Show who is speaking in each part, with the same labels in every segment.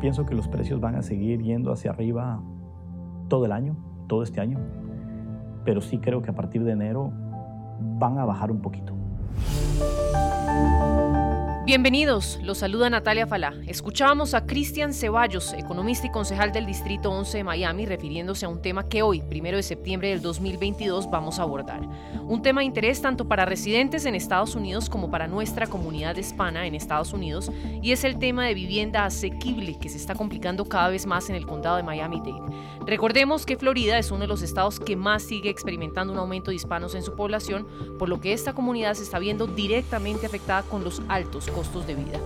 Speaker 1: pienso que los precios van a seguir yendo hacia arriba todo el año, todo este año, pero sí creo que a partir de enero van a bajar un poquito.
Speaker 2: Bienvenidos, los saluda Natalia Falá. Escuchábamos a Cristian Ceballos, economista y concejal del Distrito 11 de Miami, refiriéndose a un tema que hoy, primero de septiembre del 2022, vamos a abordar. Un tema de interés tanto para residentes en Estados Unidos como para nuestra comunidad hispana en Estados Unidos, y es el tema de vivienda asequible que se está complicando cada vez más en el condado de Miami-Dade. Recordemos que Florida es uno de los estados que más sigue experimentando un aumento de hispanos en su población, por lo que esta comunidad se está viendo directamente afectada con los altos costos de vida.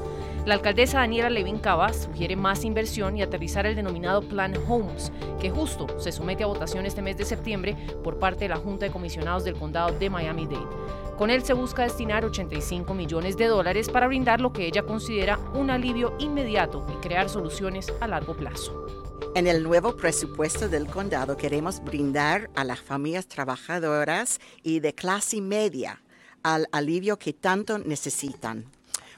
Speaker 2: La alcaldesa Daniela Levin Cava sugiere más inversión y aterrizar el denominado Plan Homes, que justo se somete a votación este mes de septiembre por parte de la Junta de Comisionados del Condado de Miami-Dade. Con él se busca destinar 85 millones de dólares para brindar lo que ella considera un alivio inmediato y crear soluciones a largo plazo.
Speaker 3: En el nuevo presupuesto del condado queremos brindar a las familias trabajadoras y de clase media al alivio que tanto necesitan.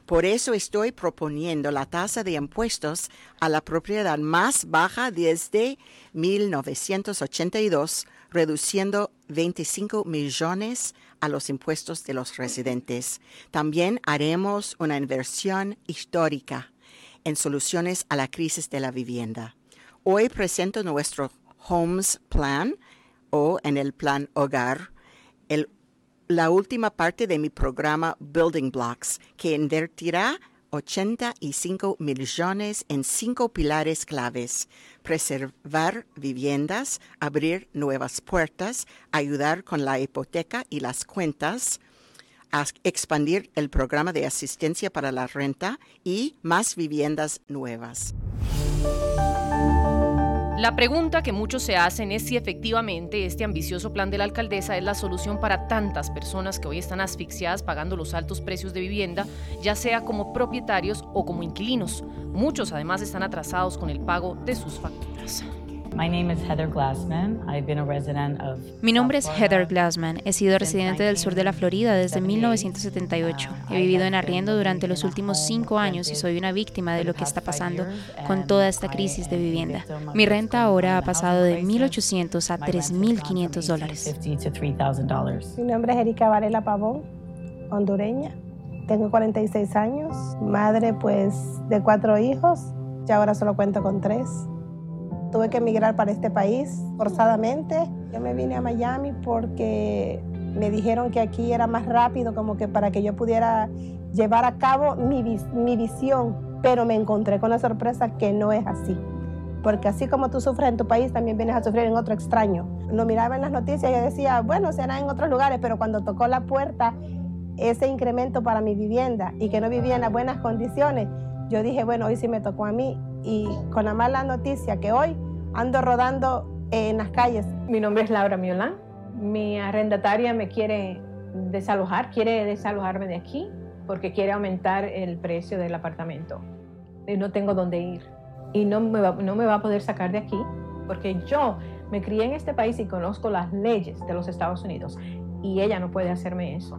Speaker 3: Por eso estoy proponiendo la tasa de impuestos a la propiedad más baja desde 1982, reduciendo 25 millones a los impuestos de los residentes. También haremos una inversión histórica en soluciones a la crisis de la vivienda. Hoy presento nuestro Homes Plan o en el Plan Hogar, el la última parte de mi programa Building Blocks, que invertirá 85 millones en cinco pilares claves. Preservar viviendas, abrir nuevas puertas, ayudar con la hipoteca y las cuentas, expandir el programa de asistencia para la renta y más viviendas nuevas.
Speaker 2: La pregunta que muchos se hacen es si efectivamente este ambicioso plan de la alcaldesa es la solución para tantas personas que hoy están asfixiadas pagando los altos precios de vivienda, ya sea como propietarios o como inquilinos. Muchos además están atrasados con el pago de sus facturas.
Speaker 4: Mi nombre es Heather Glassman. He sido residente del sur de la Florida desde 1978. He vivido en arriendo durante los últimos cinco años y soy una víctima de lo que está pasando con toda esta crisis de vivienda. Mi renta ahora ha pasado de 1.800 a 3.500 dólares.
Speaker 5: Mi nombre es Erika Varela Pavón, hondureña. Tengo 46 años, madre pues de cuatro hijos y ahora solo cuento con tres tuve que emigrar para este país forzadamente. Yo me vine a Miami porque me dijeron que aquí era más rápido, como que para que yo pudiera llevar a cabo mi, mi visión, pero me encontré con la sorpresa que no es así. Porque así como tú sufres en tu país, también vienes a sufrir en otro extraño. Lo miraba en las noticias y decía, bueno, será en otros lugares, pero cuando tocó la puerta ese incremento para mi vivienda y que no vivía en las buenas condiciones, yo dije, bueno, hoy sí me tocó a mí y con la mala noticia que hoy ando rodando en las calles.
Speaker 6: Mi nombre es Laura Miolán. Mi arrendataria me quiere desalojar, quiere desalojarme de aquí porque quiere aumentar el precio del apartamento. Y no tengo dónde ir. Y no me, va, no me va a poder sacar de aquí porque yo me crié en este país y conozco las leyes de los Estados Unidos y ella no puede hacerme eso.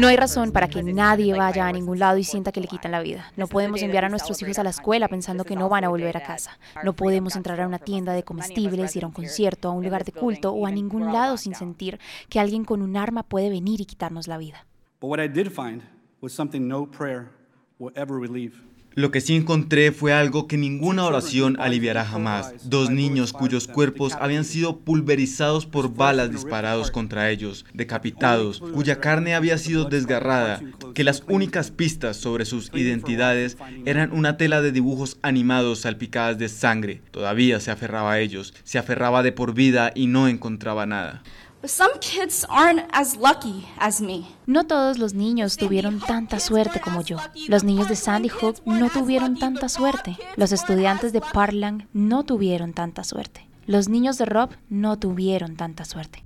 Speaker 4: No hay razón para que nadie vaya a ningún lado y sienta que le quitan la vida. No podemos enviar a nuestros hijos a la escuela pensando que no van a volver a casa. No podemos entrar a una tienda de comestibles, ir a un concierto, a un lugar de culto o a ningún lado sin sentir que alguien con un arma puede venir y quitarnos la vida.
Speaker 7: Lo que sí encontré fue algo que ninguna oración aliviará jamás. Dos niños cuyos cuerpos habían sido pulverizados por balas disparados contra ellos, decapitados, cuya carne había sido desgarrada, que las únicas pistas sobre sus identidades eran una tela de dibujos animados salpicadas de sangre. Todavía se aferraba a ellos, se aferraba de por vida y no encontraba nada.
Speaker 4: No todos los niños tuvieron tanta suerte como yo. Los niños de Sandy Hook no tuvieron tanta suerte. Los estudiantes de Parkland no tuvieron tanta suerte. Los niños de Rob no tuvieron tanta suerte.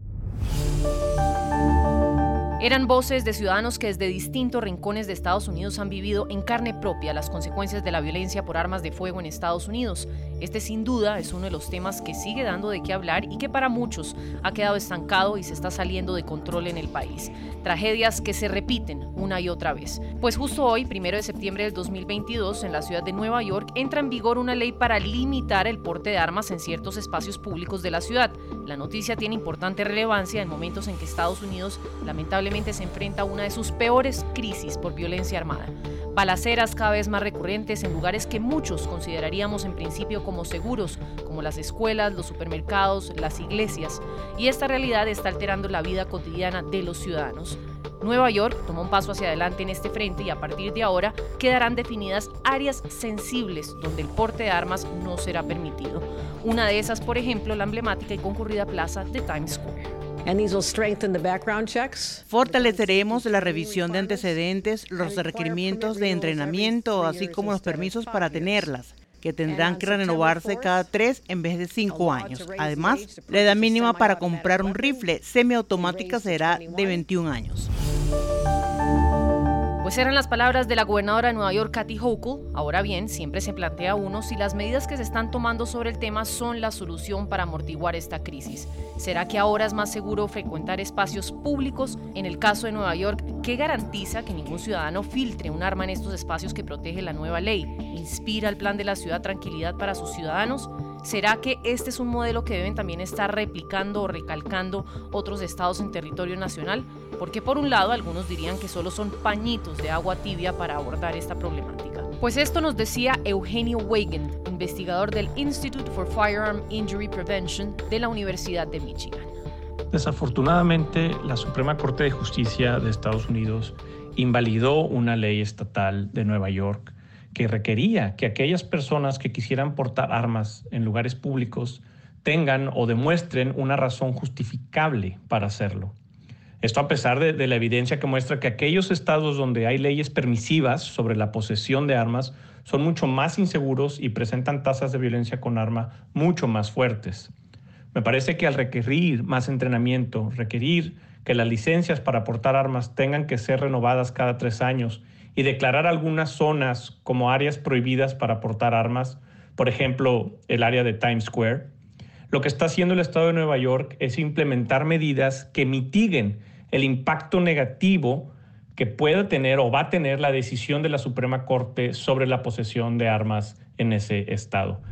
Speaker 2: Eran voces de ciudadanos que desde distintos rincones de Estados Unidos han vivido en carne propia las consecuencias de la violencia por armas de fuego en Estados Unidos. Este sin duda es uno de los temas que sigue dando de qué hablar y que para muchos ha quedado estancado y se está saliendo de control en el país. Tragedias que se repiten una y otra vez. Pues justo hoy, primero de septiembre del 2022, en la ciudad de Nueva York, entra en vigor una ley para limitar el porte de armas en ciertos espacios públicos de la ciudad. La noticia tiene importante relevancia en momentos en que Estados Unidos lamentablemente se enfrenta a una de sus peores crisis por violencia armada. Balaceras cada vez más recurrentes en lugares que muchos consideraríamos en principio como seguros, como las escuelas, los supermercados, las iglesias. Y esta realidad está alterando la vida cotidiana de los ciudadanos. Nueva York tomó un paso hacia adelante en este frente y a partir de ahora quedarán definidas áreas sensibles donde el porte de armas no será permitido. Una de esas, por ejemplo, la emblemática y concurrida plaza de Times Square.
Speaker 8: Fortaleceremos la revisión de antecedentes, los requerimientos de entrenamiento, así como los permisos para tenerlas que tendrán que renovarse cada tres en vez de cinco años. Además, la edad mínima para comprar un rifle semiautomática será de 21 años.
Speaker 2: Pues eran las palabras de la gobernadora de Nueva York, Kathy Hochul. Ahora bien, siempre se plantea uno si las medidas que se están tomando sobre el tema son la solución para amortiguar esta crisis. ¿Será que ahora es más seguro frecuentar espacios públicos? En el caso de Nueva York, ¿qué garantiza que ningún ciudadano filtre un arma en estos espacios que protege la nueva ley? ¿Inspira el plan de la ciudad tranquilidad para sus ciudadanos? ¿Será que este es un modelo que deben también estar replicando o recalcando otros estados en territorio nacional? Porque por un lado algunos dirían que solo son pañitos de agua tibia para abordar esta problemática. Pues esto nos decía Eugenio Weigand, investigador del Institute for Firearm Injury Prevention de la Universidad de Michigan.
Speaker 9: Desafortunadamente, la Suprema Corte de Justicia de Estados Unidos invalidó una ley estatal de Nueva York que requería que aquellas personas que quisieran portar armas en lugares públicos tengan o demuestren una razón justificable para hacerlo. Esto a pesar de, la evidencia que muestra que aquellos estados donde hay leyes permisivas sobre la posesión de armas son mucho más inseguros y presentan tasas de violencia con arma mucho más fuertes. Me parece que al requerir más entrenamiento, requerir que las licencias para portar armas tengan que ser renovadas cada tres años y declarar algunas zonas como áreas prohibidas para portar armas, por ejemplo, el área de Times Square, lo que está haciendo el Estado de Nueva York es implementar medidas que mitiguen el impacto negativo que pueda tener o va a tener la decisión de la Suprema Corte sobre la posesión de armas en ese estado.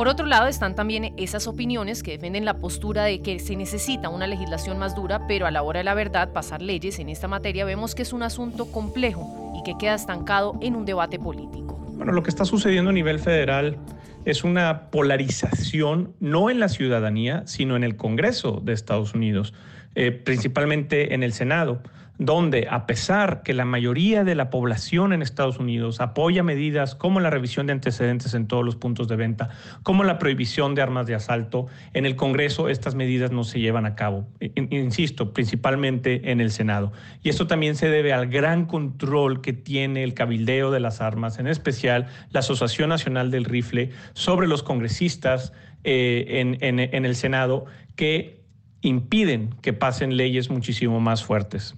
Speaker 2: Por otro lado, están también esas opiniones que defienden la postura de que se necesita una legislación más dura, pero a la hora de la verdad, pasar leyes en esta materia vemos que es un asunto complejo y que queda estancado en un debate político.
Speaker 9: Bueno, lo que está sucediendo a nivel federal es una polarización no en la ciudadanía, sino en el Congreso de Estados Unidos, eh, principalmente en el Senado donde a pesar que la mayoría de la población en Estados Unidos apoya medidas como la revisión de antecedentes en todos los puntos de venta, como la prohibición de armas de asalto, en el Congreso estas medidas no se llevan a cabo, insisto, principalmente en el Senado. Y esto también se debe al gran control que tiene el cabildeo de las armas, en especial la Asociación Nacional del Rifle, sobre los congresistas eh, en el Senado que impiden que pasen leyes muchísimo más fuertes.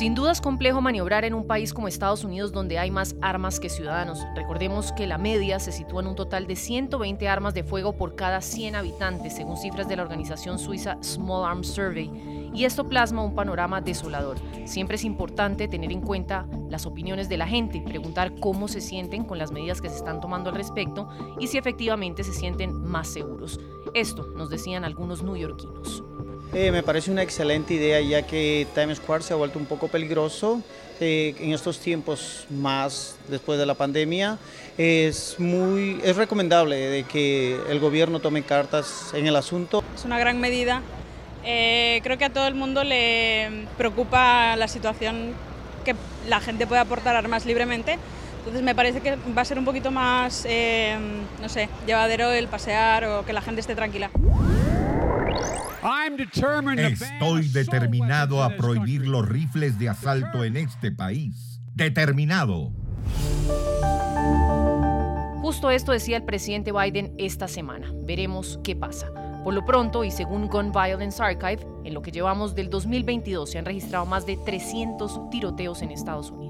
Speaker 2: Sin duda es complejo maniobrar en un país como Estados Unidos donde hay más armas que ciudadanos. Recordemos que la media se sitúa en un total de 120 armas de fuego por cada 100 habitantes, según cifras de la organización suiza Small Arms Survey. Y esto plasma un panorama desolador. Siempre es importante tener en cuenta las opiniones de la gente, preguntar cómo se sienten con las medidas que se están tomando al respecto y si efectivamente se sienten más seguros. Esto nos decían algunos neoyorquinos.
Speaker 10: Eh, me parece una excelente idea ya que Times Square se ha vuelto un poco peligroso eh, en estos tiempos más después de la pandemia. Es, muy, es recomendable de que el gobierno tome cartas en el asunto.
Speaker 11: Es una gran medida. Eh, creo que a todo el mundo le preocupa la situación que la gente pueda portar armas libremente, Entonces me parece que va a ser un poquito más, eh, no sé, llevadero el pasear o que la gente esté tranquila.
Speaker 12: Estoy determinado a prohibir los rifles de asalto en este país. Determinado.
Speaker 2: Justo esto decía el presidente Biden esta semana. Veremos qué pasa. Por lo pronto, y según Gun Violence Archive, en lo que llevamos del 2022 se han registrado más de 300 tiroteos en Estados Unidos.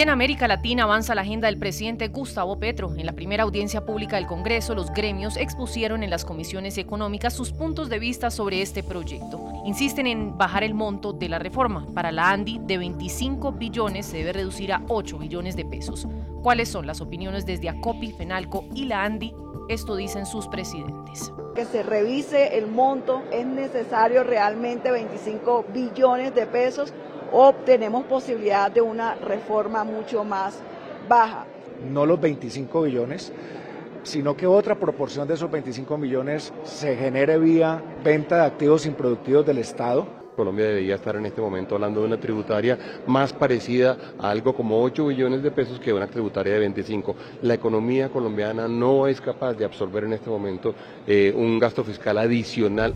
Speaker 2: En América Latina avanza la agenda del presidente Gustavo Petro. En la primera audiencia pública del Congreso, los gremios expusieron en las comisiones económicas sus puntos de vista sobre este proyecto. Insisten en bajar el monto de la reforma. Para la ANDI, de 25 billones se debe reducir a 8 billones de pesos. ¿Cuáles son las opiniones desde ACOPI, FENALCO y la ANDI? Esto dicen sus presidentes.
Speaker 13: Que se revise el monto, es necesario realmente 25 billones de pesos o tenemos posibilidad de una reforma mucho más baja.
Speaker 14: No los 25 billones, sino que otra proporción de esos 25 millones se genere vía venta de activos improductivos del Estado.
Speaker 15: Colombia debería estar en este momento hablando de una tributaria más parecida a algo como 8 billones de pesos que una tributaria de 25. La economía colombiana no es capaz de absorber en este momento eh, un gasto fiscal adicional.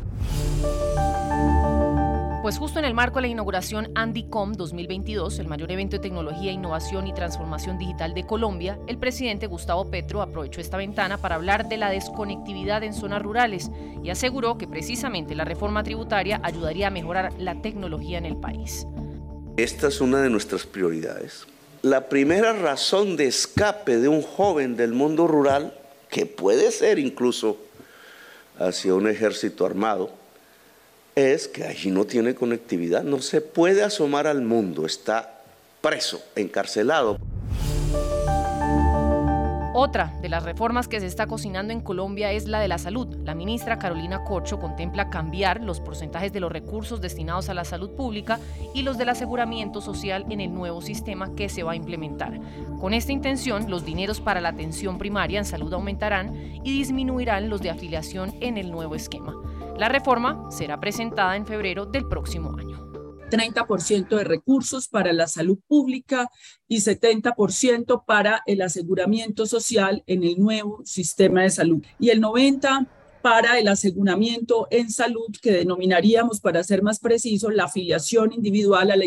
Speaker 2: Pues justo en el marco de la inauguración AndyCom 2022, el mayor evento de tecnología, innovación y transformación digital de Colombia, el presidente Gustavo Petro aprovechó esta ventana para hablar de la desconectividad en zonas rurales y aseguró que precisamente la reforma tributaria ayudaría a mejorar la tecnología en el país.
Speaker 16: Esta es una de nuestras prioridades. La primera razón de escape de un joven del mundo rural, que puede ser incluso hacia un ejército armado, es que allí no tiene conectividad, no se puede asomar al mundo, está preso, encarcelado.
Speaker 2: Otra de las reformas que se está cocinando en Colombia es la de la salud. La ministra Carolina Corcho contempla cambiar los porcentajes de los recursos destinados a la salud pública y los del aseguramiento social en el nuevo sistema que se va a implementar. Con esta intención, los dineros para la atención primaria en salud aumentarán y disminuirán los de afiliación en el nuevo esquema. La reforma será presentada en febrero del próximo año.
Speaker 17: 30% de recursos para la salud pública y 70% para el aseguramiento social en el nuevo sistema de salud. Y el 90% para el aseguramiento en salud que denominaríamos, para ser más preciso, la afiliación individual a la